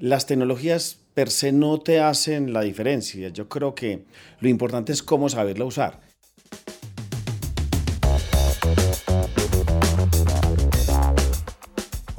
las tecnologías per se no te hacen la diferencia. Yo creo que lo importante es cómo saberla usar.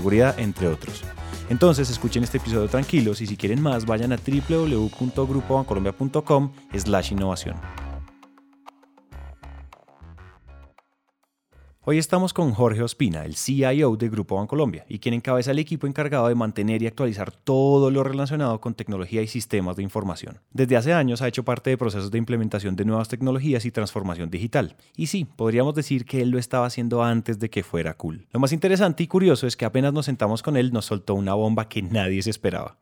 seguridad, entre otros. Entonces escuchen este episodio tranquilos y si quieren más vayan a www.grupobancolombia.com slash innovación. Hoy estamos con Jorge Ospina, el CIO de Grupo Bancolombia, y quien encabeza el equipo encargado de mantener y actualizar todo lo relacionado con tecnología y sistemas de información. Desde hace años ha hecho parte de procesos de implementación de nuevas tecnologías y transformación digital. Y sí, podríamos decir que él lo estaba haciendo antes de que fuera cool. Lo más interesante y curioso es que apenas nos sentamos con él nos soltó una bomba que nadie se esperaba.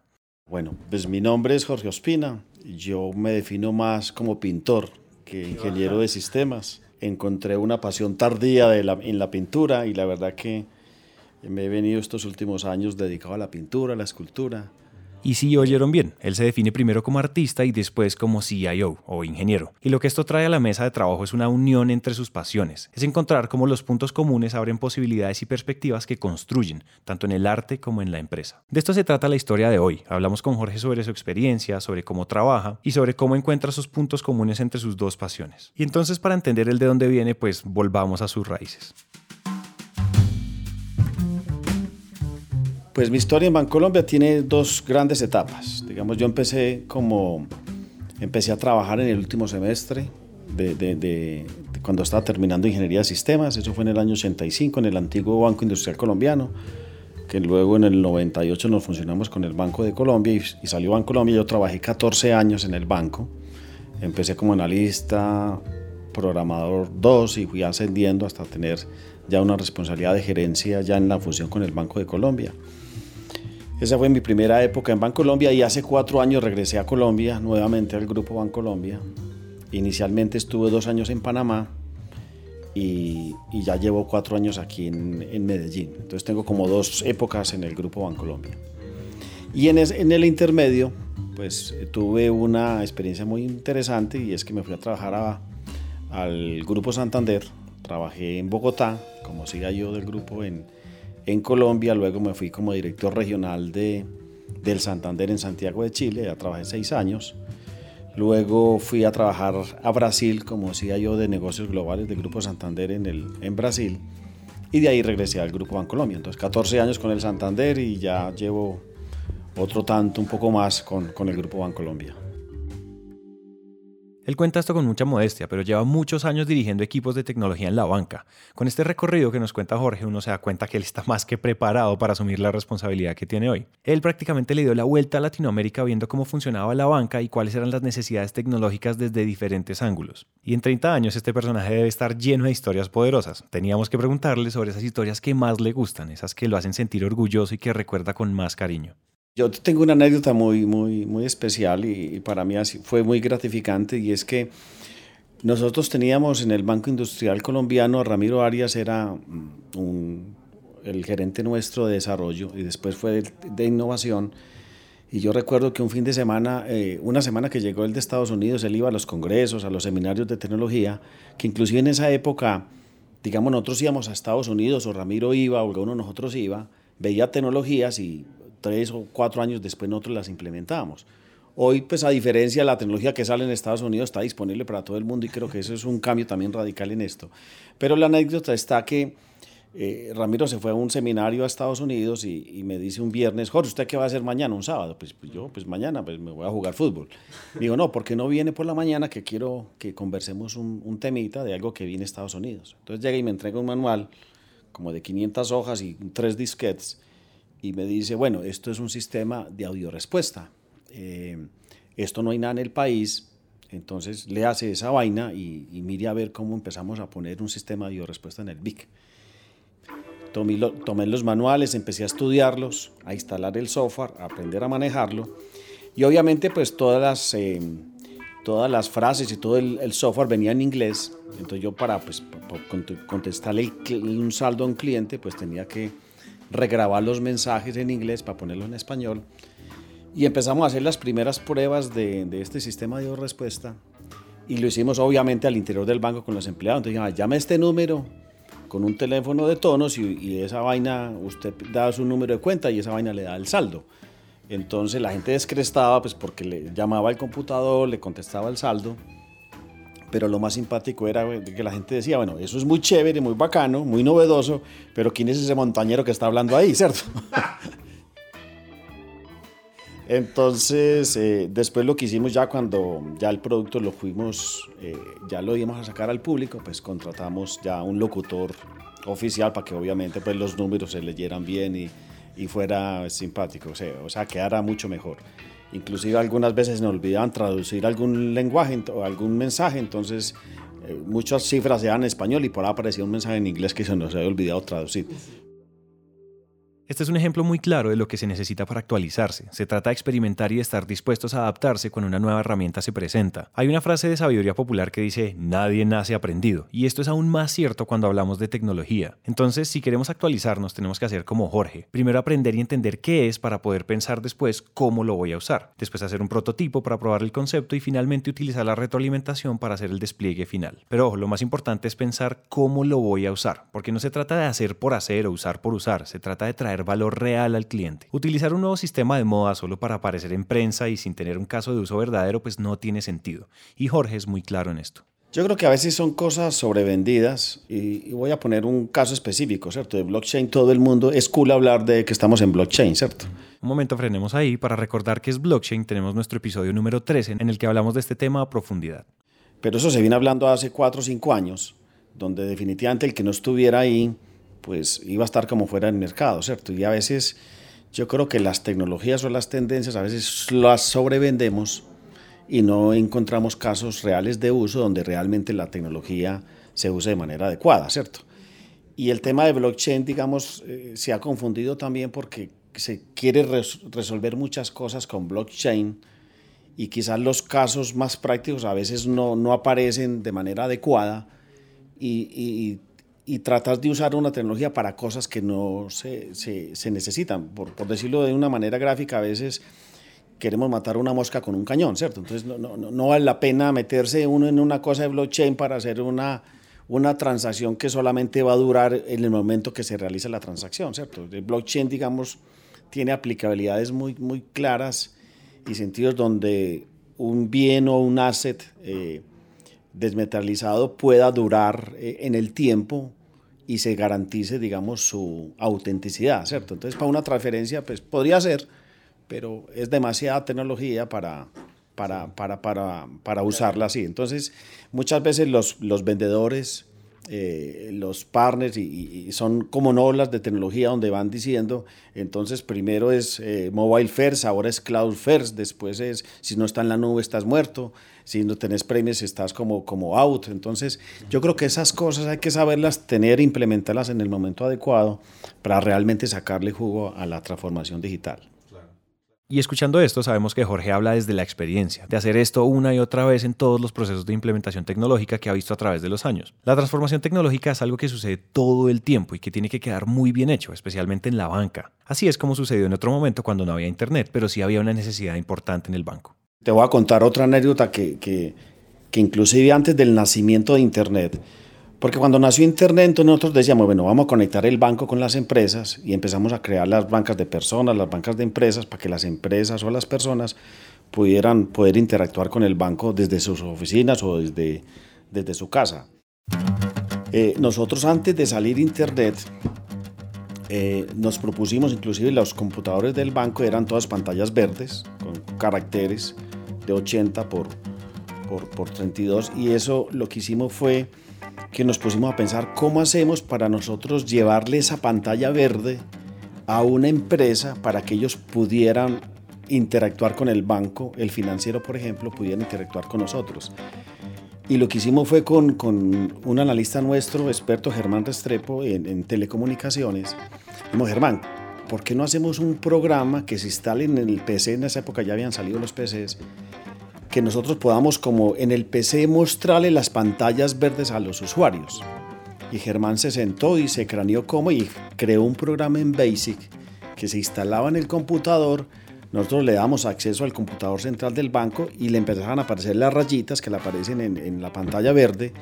Bueno, pues mi nombre es Jorge Ospina. Yo me defino más como pintor que ingeniero de sistemas encontré una pasión tardía de la, en la pintura y la verdad que me he venido estos últimos años dedicado a la pintura, a la escultura, y si oyeron bien, él se define primero como artista y después como CIO o ingeniero. Y lo que esto trae a la mesa de trabajo es una unión entre sus pasiones. Es encontrar cómo los puntos comunes abren posibilidades y perspectivas que construyen, tanto en el arte como en la empresa. De esto se trata la historia de hoy. Hablamos con Jorge sobre su experiencia, sobre cómo trabaja y sobre cómo encuentra sus puntos comunes entre sus dos pasiones. Y entonces para entender el de dónde viene, pues volvamos a sus raíces. Pues mi historia en Bancolombia tiene dos grandes etapas. Digamos, yo empecé como, empecé a trabajar en el último semestre de, cuando estaba terminando ingeniería de sistemas, eso fue en el año 85 en el antiguo Banco Industrial Colombiano, que luego en el 98 nos funcionamos con el Banco de Colombia y, y salió Bancolombia. Yo trabajé 14 años en el banco, empecé como analista, programador 2 y fui ascendiendo hasta tener ya una responsabilidad de gerencia ya en la fusión con el Banco de Colombia. Esa fue mi primera época en Bancolombia y hace cuatro años regresé a Colombia, nuevamente al Grupo Bancolombia. Inicialmente estuve dos años en Panamá y, ya llevo cuatro años aquí en, Medellín. Entonces tengo como dos épocas en el Grupo Bancolombia. Y en, en el intermedio, pues tuve una experiencia muy interesante y es que me fui a trabajar al Grupo Santander. Trabajé en Bogotá, como siga yo del grupo en, en Colombia, luego me fui como director regional de, del Santander en Santiago de Chile, ya trabajé seis años. Luego fui a trabajar a Brasil como yo de negocios globales del Grupo Santander en, el, en Brasil. Y de ahí regresé al Grupo Bancolombia. Entonces 14 años con el Santander y ya llevo otro tanto, un poco más con, con el Grupo Bancolombia. Él cuenta esto con mucha modestia, pero lleva muchos años dirigiendo equipos de tecnología en la banca. Con este recorrido que nos cuenta Jorge, uno se da cuenta que él está más que preparado para asumir la responsabilidad que tiene hoy. Él prácticamente le dio la vuelta a Latinoamérica viendo cómo funcionaba la banca y cuáles eran las necesidades tecnológicas desde diferentes ángulos. Y en 30 años este personaje debe estar lleno de historias poderosas. Teníamos que preguntarle sobre esas historias que más le gustan, esas que lo hacen sentir orgulloso y que recuerda con más cariño. Yo tengo una anécdota muy, muy, muy especial y, para mí así, fue muy gratificante y es que nosotros teníamos en el Banco Industrial Colombiano, Ramiro Arias era mm, el gerente nuestro de desarrollo y después fue de, innovación. Y yo recuerdo que un fin de semana, eh, una semana que llegó él de Estados Unidos, él iba a los congresos, a los seminarios de tecnología, que inclusive en esa época, digamos, nosotros íbamos a Estados Unidos o Ramiro iba o alguno de nosotros iba, veía tecnologías y tres o cuatro años después nosotros las implementamos. Hoy, pues a diferencia la tecnología que sale en Estados Unidos, está disponible para todo el mundo y creo que eso es un cambio también radical en esto. Pero la anécdota está que eh, Ramiro se fue a un seminario a Estados Unidos y, me dice un viernes, Jorge, ¿usted qué va a hacer mañana, un sábado? Pues, pues, yo, pues mañana pues me voy a jugar fútbol. Digo, no, ¿por qué no viene por la mañana que quiero que conversemos un, temita de algo que viene a Estados Unidos? Entonces llega y me entrega un manual como de 500 hojas y tres disquetes y me dice, bueno, esto es un sistema de audio-respuesta. Eh, esto no hay nada en el país, entonces le hace esa vaina y, mire a ver cómo empezamos a poner un sistema de audio-respuesta en el BIC. tomé, tomé los manuales, empecé a estudiarlos, a instalar el software, a aprender a manejarlo. Y obviamente pues todas las, eh, todas las frases y todo el, software venía en inglés. Entonces yo para pues, contestarle un saldo a un cliente pues tenía que regrabar los mensajes en inglés para ponerlo en español. Y empezamos a hacer las primeras pruebas de, este sistema de respuesta. Y lo hicimos obviamente al interior del banco con los empleados. Entonces, ah, llame este número con un teléfono de tonos y, y, esa vaina, usted da su número de cuenta y esa vaina le da el saldo. Entonces la gente descrestaba pues porque le llamaba al computador, le contestaba el saldo. Pero lo más simpático era que la gente decía, bueno, eso es muy chévere, muy bacano, muy novedoso, pero ¿quién es ese montañero que está hablando ahí, cierto? Entonces, eh, después lo que hicimos ya cuando ya el producto lo fuimos, eh, ya lo íbamos a sacar al público, pues contratamos ya un locutor oficial para que obviamente pues los números se leyeran bien y, y fuera simpático, o sea, o sea, quedara mucho mejor. Inclusive algunas veces nos olvidaban traducir algún lenguaje o algún mensaje, entonces eh, muchas cifras eran en español y por ahí aparecía un mensaje en inglés que se nos había olvidado traducir. Este es un ejemplo muy claro de lo que se necesita para actualizarse. Se trata de experimentar y de estar dispuestos a adaptarse cuando una nueva herramienta se presenta. Hay una frase de sabiduría popular que dice, nadie nace aprendido, y esto es aún más cierto cuando hablamos de tecnología. Entonces, si queremos actualizarnos, tenemos que hacer como Jorge. Primero aprender y entender qué es para poder pensar después cómo lo voy a usar. Después hacer un prototipo para probar el concepto y finalmente utilizar la retroalimentación para hacer el despliegue final. Pero ojo, lo más importante es pensar cómo lo voy a usar, porque no se trata de hacer por hacer o usar por usar, se trata de traer valor real al cliente. Utilizar un nuevo sistema de moda solo para aparecer en prensa y sin tener un caso de uso verdadero pues no tiene sentido. Y Jorge es muy claro en esto. Yo creo que a veces son cosas sobrevendidas y, voy a poner un caso específico, ¿cierto? De blockchain todo el mundo es cool hablar de que estamos en blockchain, ¿cierto? Un momento frenemos ahí para recordar que es blockchain. Tenemos nuestro episodio número 13 en el que hablamos de este tema a profundidad. Pero eso se viene hablando hace 4 o 5 años, donde definitivamente el que no estuviera ahí pues iba a estar como fuera del mercado, ¿cierto? Y a veces yo creo que las tecnologías o las tendencias a veces las sobrevendemos y no encontramos casos reales de uso donde realmente la tecnología se use de manera adecuada, ¿cierto? Y el tema de blockchain, digamos, eh, se ha confundido también porque se quiere resolver muchas cosas con blockchain y quizás los casos más prácticos a veces no, no aparecen de manera adecuada y, y, y tratas de usar una tecnología para cosas que no se, se, se necesitan. Por, por, decirlo de una manera gráfica, a veces queremos matar una mosca con un cañón, ¿cierto? Entonces no, no, no vale la pena meterse uno en una cosa de blockchain para hacer una, una transacción que solamente va a durar en el momento que se realiza la transacción, ¿cierto? El blockchain, digamos, tiene aplicabilidades muy, muy claras y sentidos donde un bien o un asset eh, desmetalizado pueda durar eh, en el tiempo y se garantice, digamos, su autenticidad, ¿cierto? Entonces, para una transferencia, pues podría ser, pero es demasiada tecnología para, para, para, para, para usarla así. Entonces, muchas veces los, los vendedores eh, los partners y, son como nolas de tecnología donde van diciendo, entonces primero es eh, mobile first, ahora es cloud first, después es si no está en la nube estás muerto, si no tenés premios estás como, como out. Entonces yo creo que esas cosas hay que saberlas tener e implementarlas en el momento adecuado para realmente sacarle jugo a la transformación digital. Y escuchando esto, sabemos que Jorge habla desde la experiencia, de hacer esto una y otra vez en todos los procesos de implementación tecnológica que ha visto a través de los años. La transformación tecnológica es algo que sucede todo el tiempo y que tiene que quedar muy bien hecho, especialmente en la banca. Así es como sucedió en otro momento cuando no había Internet, pero sí había una necesidad importante en el banco. Te voy a contar otra anécdota que, que, que inclusive antes del nacimiento de Internet, porque cuando nació Internet, entonces nosotros decíamos, bueno, vamos a conectar el banco con las empresas y empezamos a crear las bancas de personas, las bancas de empresas, para que las empresas o las personas pudieran poder interactuar con el banco desde sus oficinas o desde, desde su casa. Eh, nosotros antes de salir Internet, eh, nos propusimos, inclusive los computadores del banco eran todas pantallas verdes, con caracteres de 80 por, por, por 32, y eso lo que hicimos fue que nos pusimos a pensar cómo hacemos para nosotros llevarle esa pantalla verde a una empresa para que ellos pudieran interactuar con el banco, el financiero, por ejemplo, pudiera interactuar con nosotros. Y lo que hicimos fue con, con un analista nuestro, experto Germán Restrepo, en, en telecomunicaciones. Dijimos, Germán, ¿por qué no hacemos un programa que se instale en el PC? En esa época ya habían salido los PCs. Que nosotros podamos como en el PC mostrarle las pantallas verdes a los usuarios. Y Germán se sentó y se craneó cómo y creó un programa en BASIC que se instalaba en el computador. Nosotros le damos acceso al computador central del banco y le empezaban a aparecer las rayitas que le aparecen en, en la pantalla verde.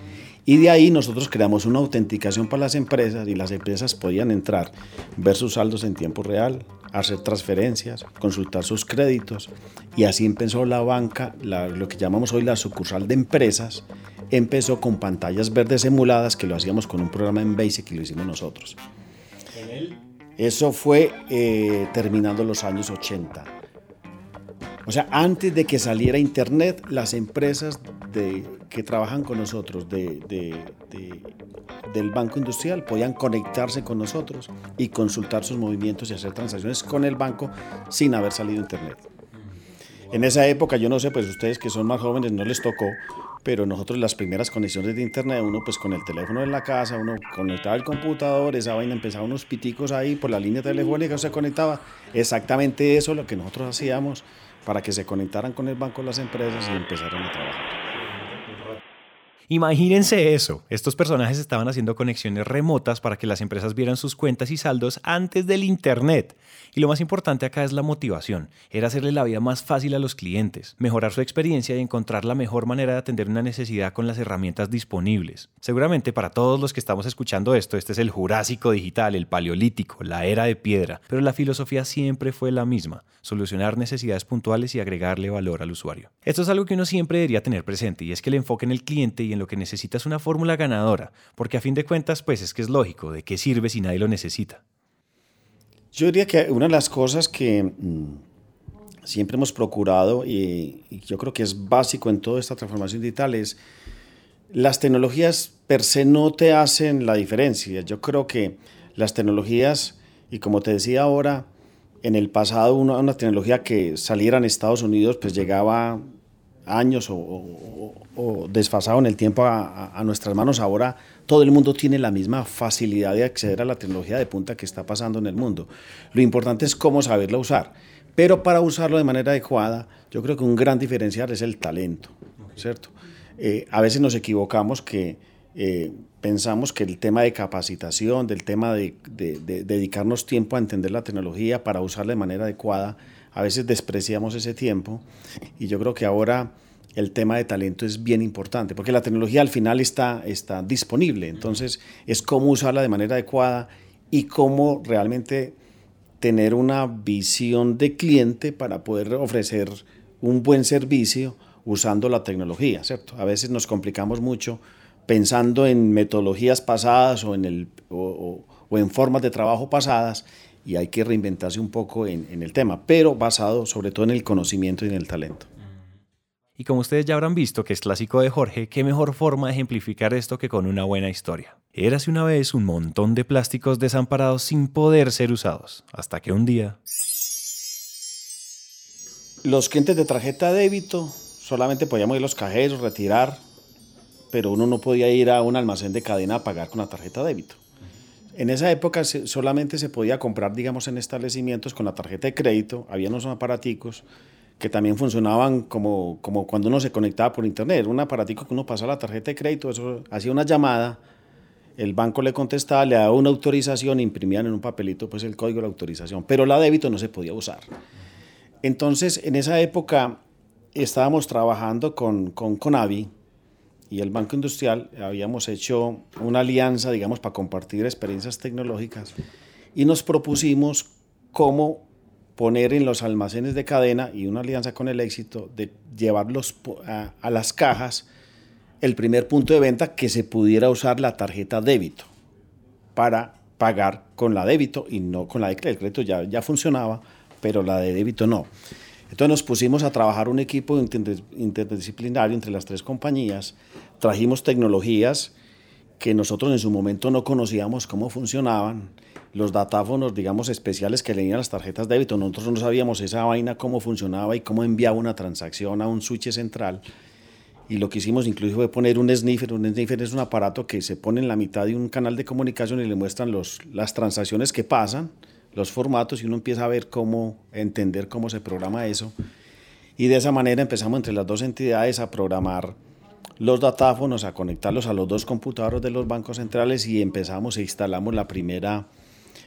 Y de ahí nosotros creamos una autenticación para las empresas y las empresas podían entrar, ver sus saldos en tiempo real, hacer transferencias, consultar sus créditos. Y así empezó la banca, la, lo que llamamos hoy la sucursal de empresas, empezó con pantallas verdes emuladas que lo hacíamos con un programa en Basic y lo hicimos nosotros. Eso fue eh, terminando los años 80. O sea, antes de que saliera Internet, las empresas de, que trabajan con nosotros de, de, del Banco Industrial podían conectarse con nosotros y consultar sus movimientos y hacer transacciones con el banco sin haber salido Internet. En esa época, yo no sé, pues ustedes que son más jóvenes no les tocó, pero nosotros las primeras conexiones de internet, uno pues con el teléfono en la casa, uno conectaba el computador, esa vaina empezaba unos piticos ahí por la línea telefónica, se conectaba, exactamente eso lo que nosotros hacíamos para que se conectaran con el banco las empresas y empezaran a trabajar. Imagínense eso, estos personajes estaban haciendo conexiones remotas para que las empresas vieran sus cuentas y saldos antes del Internet. Y lo más importante acá es la motivación, era hacerle la vida más fácil a los clientes, mejorar su experiencia y encontrar la mejor manera de atender una necesidad con las herramientas disponibles. Seguramente para todos los que estamos escuchando esto, este es el Jurásico digital, el Paleolítico, la era de piedra, pero la filosofía siempre fue la misma, solucionar necesidades puntuales y agregarle valor al usuario. Esto es algo que uno siempre debería tener presente y es que el enfoque en el cliente y en lo que necesita es una fórmula ganadora, porque a fin de cuentas, pues es que es lógico, ¿de qué sirve si nadie lo necesita? Yo diría que una de las cosas que mmm, siempre hemos procurado y, y, yo creo que es básico en toda esta transformación digital es las tecnologías per se no te hacen la diferencia. Yo creo que las tecnologías, y como te decía ahora, en el pasado una, una tecnología que saliera en Estados Unidos pues llegaba años o, o, o, desfasado en el tiempo a, a, nuestras manos, ahora todo el mundo tiene la misma facilidad de acceder a la tecnología de punta que está pasando en el mundo. Lo importante es cómo saberla usar. Pero para usarlo de manera adecuada, yo creo que un gran diferencial es el talento, ¿cierto? Eh, a veces nos equivocamos que eh, pensamos que el tema de capacitación, del tema de, de, de dedicarnos tiempo a entender la tecnología para usarla de manera adecuada, a veces despreciamos ese tiempo y yo creo que ahora el tema de talento es bien importante, porque la tecnología al final está, está disponible, entonces es cómo usarla de manera adecuada y cómo realmente tener una visión de cliente para poder ofrecer un buen servicio usando la tecnología, ¿cierto? A veces nos complicamos mucho pensando en metodologías pasadas o en, el, o, en formas de trabajo pasadas y hay que reinventarse un poco en, en, el tema, pero basado sobre todo en el conocimiento y en el talento. Y como ustedes ya habrán visto que es clásico de Jorge, qué mejor forma de ejemplificar esto que con una buena historia. Érase una vez un montón de plásticos desamparados sin poder ser usados, hasta que un día... Los clientes de tarjeta de débito solamente podíamos ir a los cajeros, retirar, pero uno no podía ir a un almacén de cadena a pagar con la tarjeta de débito. En esa época solamente se podía comprar, digamos, en establecimientos con la tarjeta de crédito, había unos aparaticos que también funcionaban como, cuando uno se conectaba por internet, un aparatico que uno pasaba la tarjeta de crédito, eso hacía una llamada, el banco le contestaba, le daba una autorización, imprimían en un papelito pues el código de la autorización, pero la débito no se podía usar. Entonces, en esa época estábamos trabajando con, con y el Banco Industrial habíamos hecho una alianza, digamos, para compartir experiencias tecnológicas y nos propusimos cómo poner en los almacenes de cadena y una alianza con el éxito de llevarlos a, a las cajas el primer punto de venta que se pudiera usar la tarjeta débito para pagar con la débito y no con la de crédito. El crédito ya, ya funcionaba, pero la de débito no. Entonces nos pusimos a trabajar un equipo interdisciplinario entre las tres compañías, trajimos tecnologías que nosotros en su momento no conocíamos cómo funcionaban, los datáfonos, digamos, especiales que leían las tarjetas de débito, nosotros no sabíamos esa vaina cómo funcionaba y cómo enviaba una transacción a un switch central. y lo que hicimos incluso fue poner un sniffer. Un sniffer es un aparato que se pone en la mitad de un canal de comunicación y le muestran las transacciones que pasan, los formatos, y uno empieza a ver cómo entender cómo se programa eso. Y de esa manera empezamos entre las dos entidades a programar los datáfonos, a conectarlos a los dos computadores de los bancos centrales y empezamos e instalamos la primera,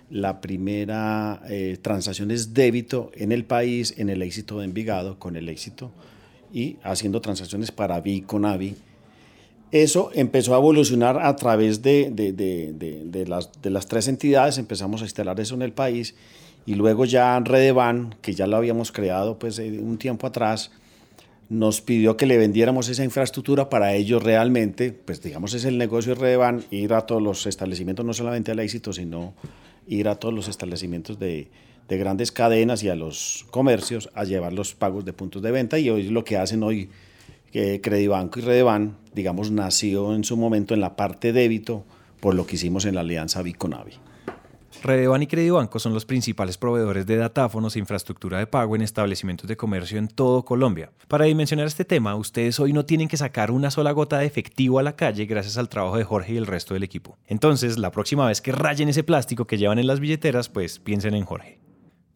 la primera eh, transacción débito en el país, en el éxito de Envigado, con el éxito y haciendo transacciones para BI con AVI. Eso empezó a evolucionar a través de, de, de, las, de las tres entidades, empezamos a instalar eso en el país y luego ya Redevan, que ya lo habíamos creado pues eh, un tiempo atrás, nos pidió que le vendiéramos esa infraestructura para ellos realmente, pues digamos es el negocio de Redevan, ir a todos los establecimientos, no solamente al éxito, sino ir a todos los establecimientos de, de grandes cadenas y a los comercios a llevar los pagos de puntos de venta. Y hoy lo que hacen hoy que Credibanco y Redevan, digamos, nació en su momento en la parte débito por lo que hicimos en la alianza Biconavi. Redevan y Credibanco son los principales proveedores de datáfonos e infraestructura de pago en establecimientos de comercio en todo Colombia. Para dimensionar este tema, ustedes hoy no tienen que sacar una sola gota de efectivo a la calle gracias al trabajo de Jorge y el resto del equipo. Entonces, la próxima vez que rayen ese plástico que llevan en las billeteras, pues piensen en Jorge.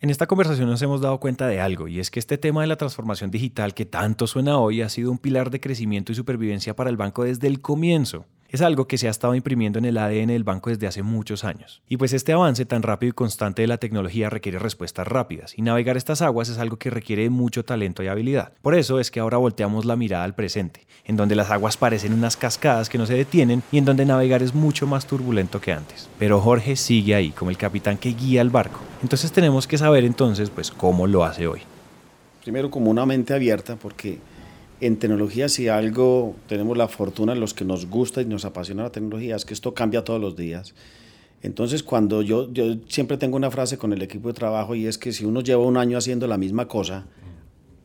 En esta conversación nos hemos dado cuenta de algo, y es que este tema de la transformación digital que tanto suena hoy ha sido un pilar de crecimiento y supervivencia para el banco desde el comienzo es algo que se ha estado imprimiendo en el ADN del banco desde hace muchos años. Y pues este avance tan rápido y constante de la tecnología requiere respuestas rápidas, y navegar estas aguas es algo que requiere mucho talento y habilidad. Por eso es que ahora volteamos la mirada al presente, en donde las aguas parecen unas cascadas que no se detienen y en donde navegar es mucho más turbulento que antes. Pero Jorge sigue ahí, como el capitán que guía el barco. Entonces tenemos que saber entonces pues cómo lo hace hoy. Primero como una mente abierta, porque en tecnología si algo tenemos la fortuna, los que nos gusta y nos apasiona la tecnología, es que esto cambia todos los días. Entonces, cuando yo, yo siempre tengo una frase con el equipo de trabajo y es que si uno lleva un año haciendo la misma cosa,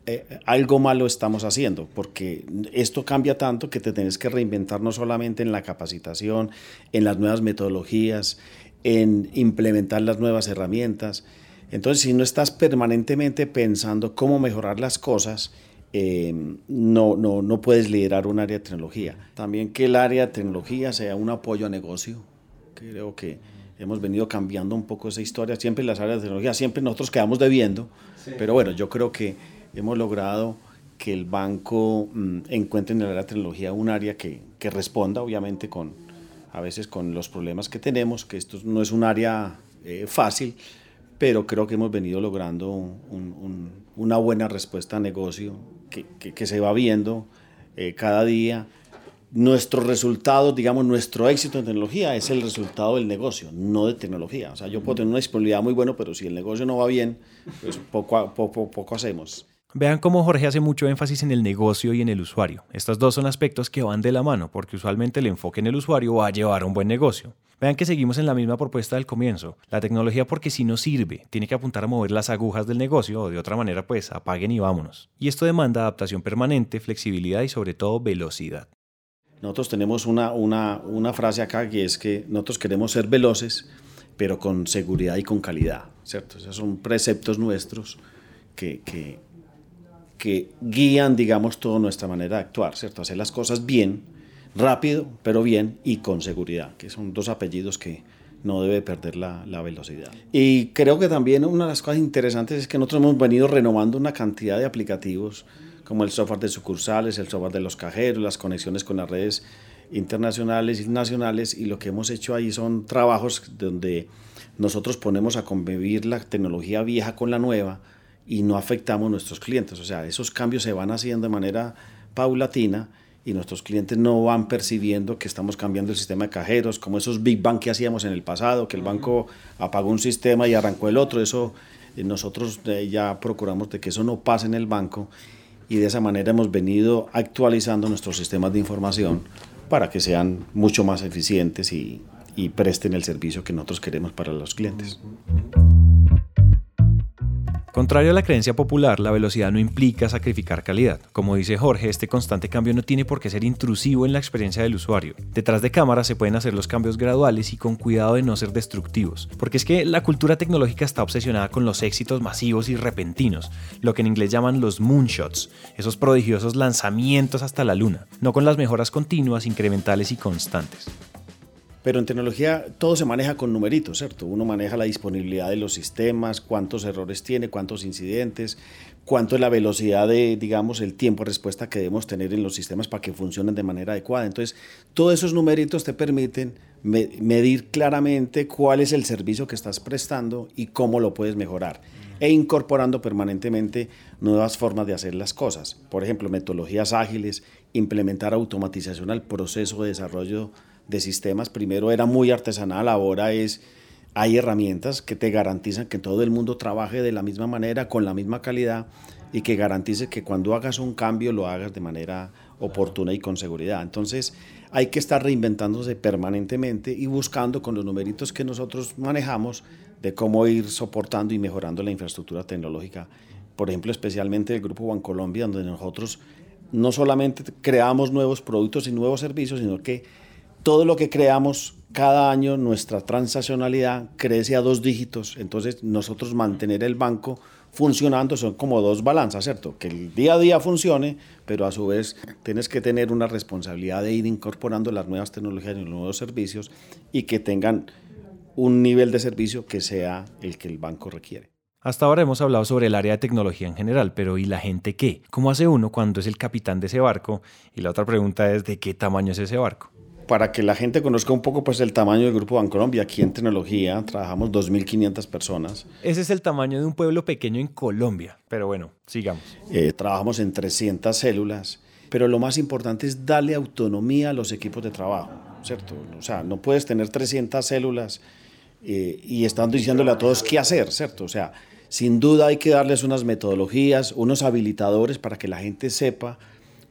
eh, algo malo estamos haciendo, porque esto cambia tanto que te tienes que reinventar no solamente en la capacitación, en las nuevas metodologías, en implementar las nuevas herramientas. Entonces, si no estás permanentemente pensando cómo mejorar las cosas, eh, no, no, no puedes liderar un área de tecnología. También que el área de tecnología sea un apoyo a negocio. Creo que hemos venido cambiando un poco esa historia. Siempre las áreas de tecnología, siempre nosotros quedamos debiendo, pero bueno, yo creo que hemos logrado que el banco mm, encuentre en el área de tecnología un área que, que, responda, obviamente, con a veces con los problemas que tenemos, que esto no es un área eh, fácil, pero creo que hemos venido logrando un, una buena respuesta a negocio que, se va viendo eh, cada día. Nuestros resultados, digamos, nuestro éxito en tecnología es el resultado del negocio, no de tecnología. O sea, yo puedo tener una disponibilidad muy buena, pero si el negocio no va bien, pues poco, poco, poco hacemos. Vean cómo Jorge hace mucho énfasis en el negocio y en el usuario. Estos dos son aspectos que van de la mano, porque usualmente el enfoque en el usuario va a llevar a un buen negocio. Vean que seguimos en la misma propuesta del comienzo. La tecnología porque si no sirve, tiene que apuntar a mover las agujas del negocio o de otra manera pues apaguen y vámonos. Y esto demanda adaptación permanente, flexibilidad y sobre todo velocidad. Nosotros tenemos una, una, una frase acá que es que nosotros queremos ser veloces, pero con seguridad y con calidad, ¿cierto? Esos son preceptos nuestros que, que que guían, digamos, toda nuestra manera de actuar, ¿cierto? Hacer las cosas bien, rápido, pero bien y con seguridad, que son dos apellidos que no debe perder la, velocidad. Y creo que también una de las cosas interesantes es que nosotros hemos venido renovando una cantidad de aplicativos, como el software de sucursales, el software de los cajeros, las conexiones con las redes internacionales y nacionales, y lo que hemos hecho ahí son trabajos donde nosotros ponemos a convivir la tecnología vieja con la nueva, y no afectamos a nuestros clientes. O sea, esos cambios se van haciendo de manera paulatina y nuestros clientes no van percibiendo que estamos cambiando el sistema de cajeros, como esos Big Bang que hacíamos en el pasado, que el banco apagó un sistema y arrancó el otro. Eso eh, nosotros eh, ya procuramos de que eso no pase en el banco y de esa manera hemos venido actualizando nuestros sistemas de información para que sean mucho más eficientes y, y presten el servicio que nosotros queremos para los clientes. Contrario a la creencia popular, la velocidad no implica sacrificar calidad. Como dice Jorge, este constante cambio no tiene por qué ser intrusivo en la experiencia del usuario. Detrás de cámaras se pueden hacer los cambios graduales y con cuidado de no ser destructivos, porque es que la cultura tecnológica está obsesionada con los éxitos masivos y repentinos, lo que en inglés llaman los moonshots, esos prodigiosos lanzamientos hasta la luna, no con las mejoras continuas, incrementales y constantes. Pero en tecnología todo se maneja con numeritos, ¿cierto? Uno maneja la disponibilidad de los sistemas, cuántos errores tiene, cuántos incidentes, cuánto es la velocidad de, digamos, el tiempo de respuesta que debemos tener en los sistemas para que funcionen de manera adecuada. Entonces, todos esos numeritos te permiten medir claramente cuál es el servicio que estás prestando y cómo lo puedes mejorar e incorporando permanentemente nuevas formas de hacer las cosas. Por ejemplo, metodologías ágiles, implementar automatización al proceso de desarrollo de sistemas. Primero era muy artesanal, ahora es, hay herramientas que te garantizan que todo el mundo trabaje de la misma manera, con la misma calidad y que garantice que cuando hagas un cambio lo hagas de manera oportuna y con seguridad. Entonces hay que estar reinventándose permanentemente y buscando con los numeritos que nosotros manejamos de cómo ir soportando y mejorando la infraestructura tecnológica. Por ejemplo, especialmente el Grupo Bancolombia, donde nosotros no solamente creamos nuevos productos y nuevos servicios, sino que todo lo que creamos cada año, nuestra transaccionalidad crece a dos dígitos. Entonces, nosotros mantener el banco funcionando son como dos balanzas, ¿cierto? Que el día a día funcione, pero a su vez tienes que tener una responsabilidad de ir incorporando las nuevas tecnologías y los nuevos servicios y que tengan un nivel de servicio que sea el que el banco requiere. Hasta ahora hemos hablado sobre el área de tecnología en general, pero ¿y la gente qué? ¿Cómo hace uno cuando es el capitán de ese barco? Y la otra pregunta es, ¿de qué tamaño es ese barco? Para que la gente conozca un poco pues, el tamaño del Grupo Bancolombia, aquí en tecnología trabajamos 2.500 personas. Ese es el tamaño de un pueblo pequeño en Colombia, pero bueno, sigamos. Eh, trabajamos en 300 células, pero lo más importante es darle autonomía a los equipos de trabajo, ¿cierto? O sea, no puedes tener 300 células eh, y estando diciéndole a todos qué hacer, ¿cierto? O sea, sin duda hay que darles unas metodologías, unos habilitadores para que la gente sepa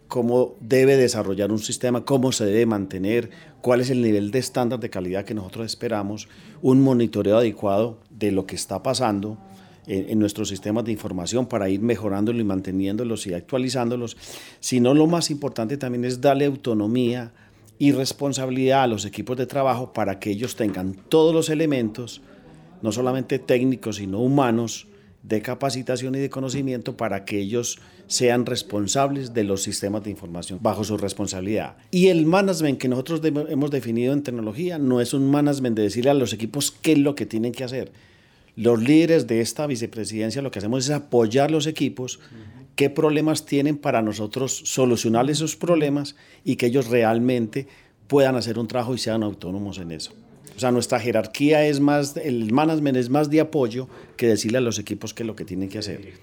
cómo debe desarrollar un sistema, cómo se debe mantener, cuál es el nivel de estándar de calidad que nosotros esperamos, un monitoreo adecuado de lo que está pasando en, nuestros sistemas de información para ir mejorándolos y manteniéndolos y actualizándolos, sino lo más importante también es darle autonomía y responsabilidad a los equipos de trabajo para que ellos tengan todos los elementos, no solamente técnicos, sino humanos, de capacitación y de conocimiento para que ellos sean responsables de los sistemas de información bajo su responsabilidad. Y el management que nosotros hemos definido en tecnología no es un management de decirle a los equipos qué es lo que tienen que hacer. Los líderes de esta vicepresidencia lo que hacemos es apoyar los equipos, qué problemas tienen para nosotros solucionar esos problemas y que ellos realmente puedan hacer un trabajo y sean autónomos en eso. O sea, nuestra jerarquía es más, el management es más de apoyo que decirle a los equipos qué es lo que tienen que hacer.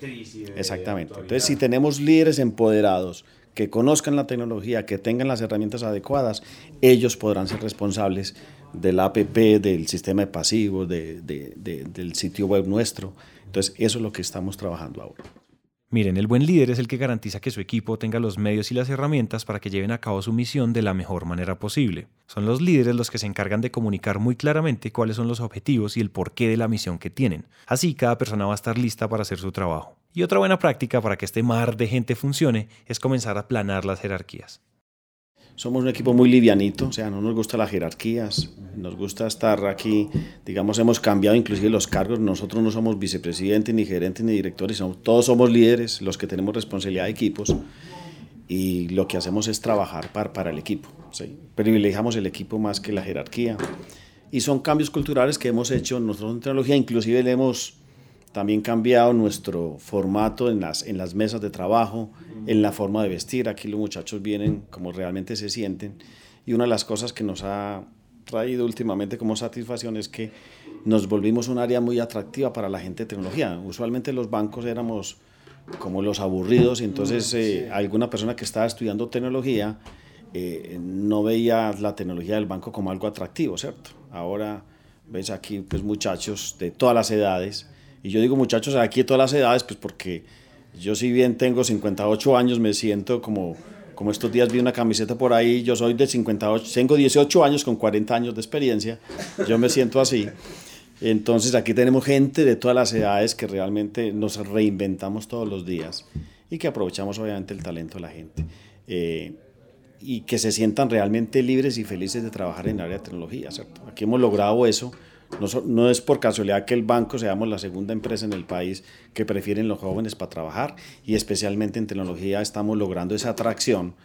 Exactamente. Entonces, si tenemos líderes empoderados que conozcan la tecnología, que tengan las herramientas adecuadas, ellos podrán ser responsables del APP, del sistema de pasivos, del sitio web nuestro. Entonces, eso es lo que estamos trabajando ahora. Miren, el buen líder es el que garantiza que su equipo tenga los medios y las herramientas para que lleven a cabo su misión de la mejor manera posible. Son los líderes los que se encargan de comunicar muy claramente cuáles son los objetivos y el porqué de la misión que tienen. Así cada persona va a estar lista para hacer su trabajo. Y otra buena práctica para que este mar de gente funcione es comenzar a planar las jerarquías somos un equipo muy livianito, o sea, no nos gustan las jerarquías, nos gusta estar aquí, digamos, hemos cambiado inclusive los cargos, nosotros no somos vicepresidentes, ni gerentes, ni directores, todos somos líderes, los que tenemos responsabilidad de equipos, y lo que hacemos es trabajar para, para el equipo, ¿sí? privilegiamos el equipo más que la jerarquía, y son cambios culturales que hemos hecho nosotros en tecnología, inclusive le hemos también cambiado nuestro formato en las, en las mesas de trabajo, en la forma de vestir. Aquí los muchachos vienen como realmente se sienten. Y una de las cosas que nos ha traído últimamente como satisfacción es que nos volvimos un área muy atractiva para la gente de tecnología. Usualmente los bancos éramos como los aburridos y entonces eh, alguna persona que estaba estudiando tecnología eh, no veía la tecnología del banco como algo atractivo, ¿cierto? Ahora ves aquí pues muchachos de todas las edades y yo digo muchachos aquí todas las edades, pues porque yo si bien tengo 58 años, me siento como, como estos días vi una camiseta por ahí, yo soy de 58, tengo 18 años con 40 años de experiencia, yo me siento así. Entonces aquí tenemos gente de todas las edades que realmente nos reinventamos todos los días y que aprovechamos obviamente el talento de la gente. Eh, y que se sientan realmente libres y felices de trabajar en el área de tecnología, ¿cierto? Aquí hemos logrado eso. No, no, es por casualidad que el banco seamos la segunda empresa en el país que prefieren los jóvenes para trabajar y especialmente en tecnología estamos logrando esa atracción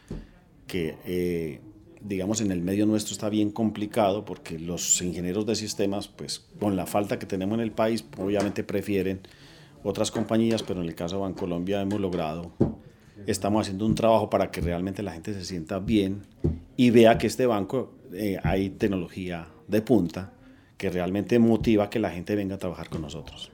que eh, digamos, en el medio nuestro está bien complicado porque los ingenieros de sistemas, pues con la falta que tenemos en el país, obviamente prefieren otras compañías, pero en el caso de Bancolombia hemos logrado, estamos haciendo un trabajo para que realmente la gente se sienta bien y vea que este banco eh, hay tecnología de punta que realmente motiva que la gente venga a trabajar con nosotros.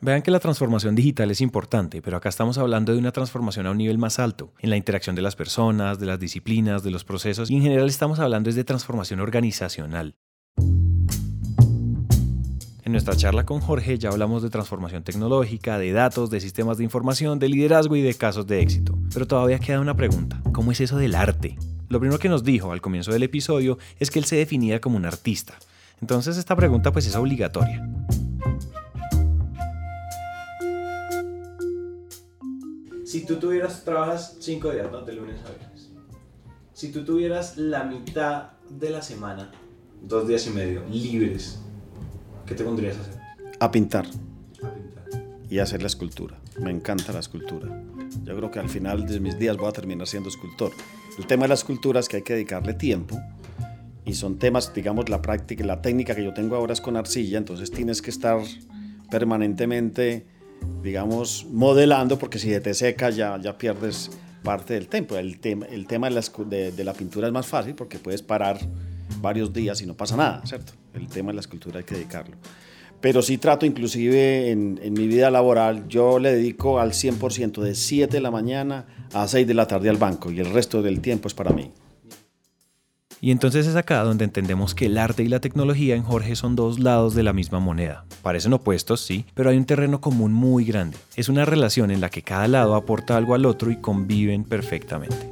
Vean que la transformación digital es importante, pero acá estamos hablando de una transformación a un nivel más alto, en la interacción de las personas, de las disciplinas, de los procesos, y en general estamos hablando de transformación organizacional. En nuestra charla con Jorge ya hablamos de transformación tecnológica, de datos, de sistemas de información, de liderazgo y de casos de éxito. Pero todavía queda una pregunta, ¿cómo es eso del arte? Lo primero que nos dijo al comienzo del episodio es que él se definía como un artista. Entonces esta pregunta pues es obligatoria. Si tú tuvieras, trabajas cinco días, ¿no? De lunes a viernes. Si tú tuvieras la mitad de la semana, dos días y medio, libres, ¿qué te pondrías a hacer? A pintar. A pintar. Y a hacer la escultura. Me encanta la escultura. Yo creo que al final de mis días voy a terminar siendo escultor. El tema de la escultura es que hay que dedicarle tiempo y son temas, digamos, la práctica, la técnica que yo tengo ahora es con arcilla, entonces tienes que estar permanentemente digamos, modelando, porque si te seca ya, ya pierdes parte del tiempo. El, tema el tema de la, de, la, pintura es más fácil porque puedes parar varios días y no pasa nada, ¿cierto? El tema de la escultura hay que dedicarlo. Pero sí trato, inclusive en, en mi vida laboral, yo le dedico al 100% de 7 de la mañana a 6 de la tarde al banco y el resto del tiempo es para mí. Y entonces es acá donde entendemos que el arte y la tecnología en Jorge son dos lados de la misma moneda. Parecen opuestos, sí, pero hay un terreno común muy grande. Es una relación en la que cada lado aporta algo al otro y conviven perfectamente.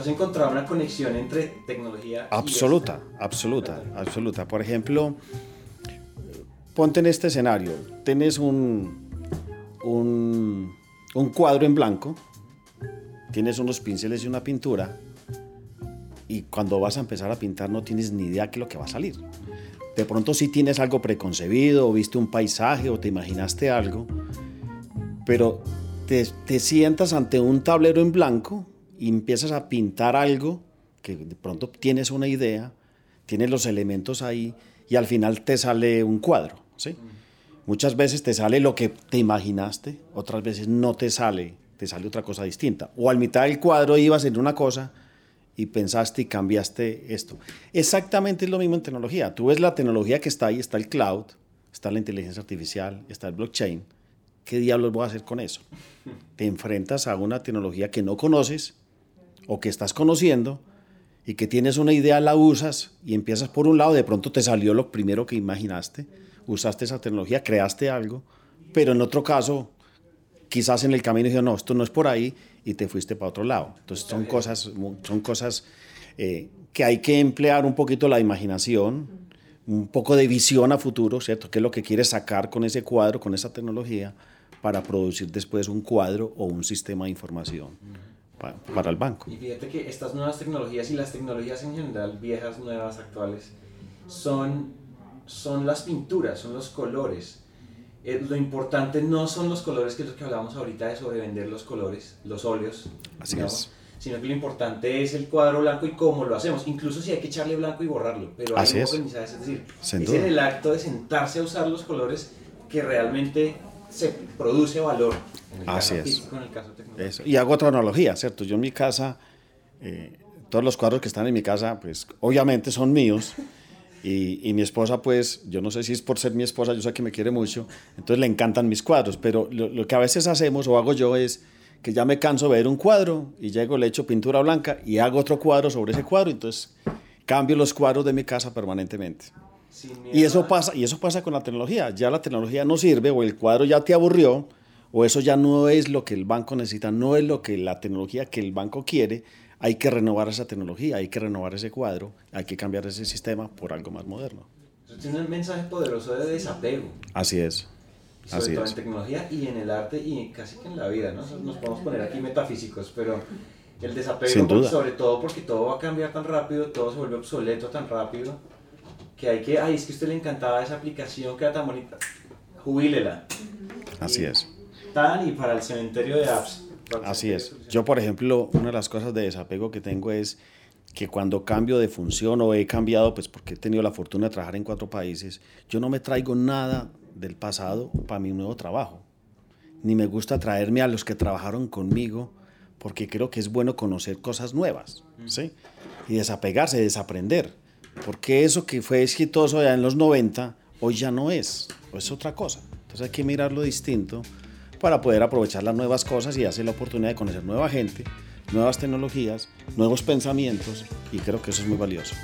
¿Has encontrado una conexión entre tecnología absoluta, y absoluta, absoluta. Por ejemplo, ponte en este escenario. Tienes un, un, un cuadro en blanco tienes unos pinceles y una pintura y cuando vas a empezar a pintar no tienes ni idea qué es lo que va a salir. De pronto sí tienes algo preconcebido o viste un paisaje o te imaginaste algo, pero te, te sientas ante un tablero en blanco y empiezas a pintar algo que de pronto tienes una idea, tienes los elementos ahí y al final te sale un cuadro, ¿sí? Muchas veces te sale lo que te imaginaste, otras veces no te sale te sale otra cosa distinta. O al mitad del cuadro ibas en una cosa y pensaste y cambiaste esto. Exactamente es lo mismo en tecnología. Tú ves la tecnología que está ahí, está el cloud, está la inteligencia artificial, está el blockchain. ¿Qué diablos voy a hacer con eso? Te enfrentas a una tecnología que no conoces o que estás conociendo y que tienes una idea, la usas y empiezas por un lado, de pronto te salió lo primero que imaginaste, usaste esa tecnología, creaste algo, pero en otro caso quizás en el camino dijo, no, esto no es por ahí y te fuiste para otro lado. Entonces son cosas, son cosas eh, que hay que emplear un poquito la imaginación, un poco de visión a futuro, ¿cierto? ¿Qué es lo que quieres sacar con ese cuadro, con esa tecnología, para producir después un cuadro o un sistema de información para, para el banco? Y fíjate que estas nuevas tecnologías y las tecnologías en general, viejas, nuevas, actuales, son, son las pinturas, son los colores eh, lo importante no son los colores que es lo que hablábamos ahorita de sobrevender los colores, los óleos, Así es. sino que lo importante es el cuadro blanco y cómo lo hacemos, incluso si hay que echarle blanco y borrarlo, pero hay es. es decir, es en el acto de sentarse a usar los colores que realmente se produce valor. Así es. Eso. Y hago otra analogía, ¿cierto? Yo en mi casa, eh, todos los cuadros que están en mi casa, pues obviamente son míos. Y, mi esposa, pues, yo no sé si es por ser mi esposa, yo sé que me quiere mucho, entonces le encantan mis cuadros, pero lo, que a veces hacemos o hago yo es que ya me canso de ver un cuadro y llego, le echo pintura blanca y hago otro cuadro sobre ese cuadro, entonces cambio los cuadros de mi casa permanentemente. Y eso, pasa, y eso pasa con la tecnología, ya la tecnología no sirve o el cuadro ya te aburrió o eso ya no es lo que el banco necesita, no es lo que la tecnología que el banco quiere, hay que renovar esa tecnología, hay que renovar ese cuadro, hay que cambiar ese sistema por algo más moderno. Eso tiene un mensaje poderoso de desapego. Así es. Sobre Así todo es. en tecnología y en el arte y casi que en la vida, ¿no? Nos podemos poner aquí metafísicos, pero el desapego, Sin duda. sobre todo porque todo va a cambiar tan rápido, todo se vuelve obsoleto tan rápido, que hay que, ay, es que a usted le encantaba esa aplicación que era tan bonita, jubílela. Así es. Tan y para el cementerio de apps. Así es. Yo, por ejemplo, una de las cosas de desapego que tengo es que cuando cambio de función o he cambiado, pues porque he tenido la fortuna de trabajar en cuatro países, yo no me traigo nada del pasado para mi nuevo trabajo. Ni me gusta traerme a los que trabajaron conmigo, porque creo que es bueno conocer cosas nuevas, ¿sí? Y desapegarse, desaprender. Porque eso que fue exitoso ya en los 90, hoy ya no es, o es otra cosa. Entonces hay que mirarlo distinto para poder aprovechar las nuevas cosas y darse la oportunidad de conocer nueva gente, nuevas tecnologías, nuevos pensamientos, y creo que eso es muy valioso.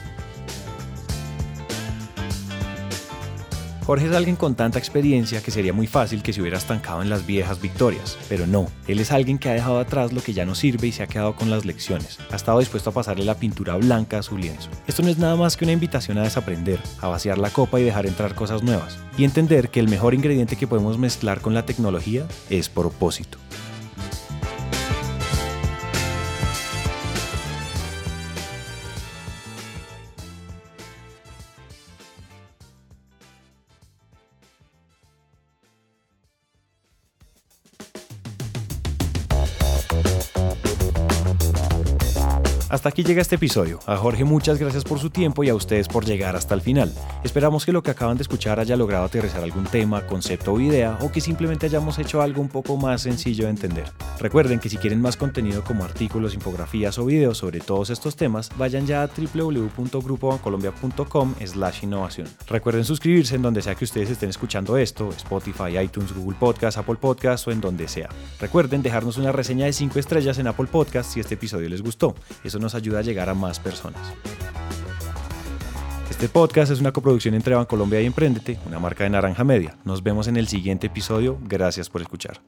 Jorge es alguien con tanta experiencia que sería muy fácil que se hubiera estancado en las viejas victorias, pero no, él es alguien que ha dejado atrás lo que ya no sirve y se ha quedado con las lecciones, ha estado dispuesto a pasarle la pintura blanca a su lienzo. Esto no es nada más que una invitación a desaprender, a vaciar la copa y dejar entrar cosas nuevas, y entender que el mejor ingrediente que podemos mezclar con la tecnología es propósito. Hasta aquí llega este episodio. A Jorge muchas gracias por su tiempo y a ustedes por llegar hasta el final. Esperamos que lo que acaban de escuchar haya logrado aterrizar algún tema, concepto o idea o que simplemente hayamos hecho algo un poco más sencillo de entender. Recuerden que si quieren más contenido como artículos, infografías o videos sobre todos estos temas, vayan ya a www.grupobancolombia.com slash innovación. Recuerden suscribirse en donde sea que ustedes estén escuchando esto, Spotify, iTunes, Google Podcast, Apple Podcast o en donde sea. Recuerden dejarnos una reseña de 5 estrellas en Apple Podcast si este episodio les gustó. Eso nos ayuda a llegar a más personas. Este podcast es una coproducción entre Bancolombia y Emprendete, una marca de Naranja Media. Nos vemos en el siguiente episodio. Gracias por escuchar.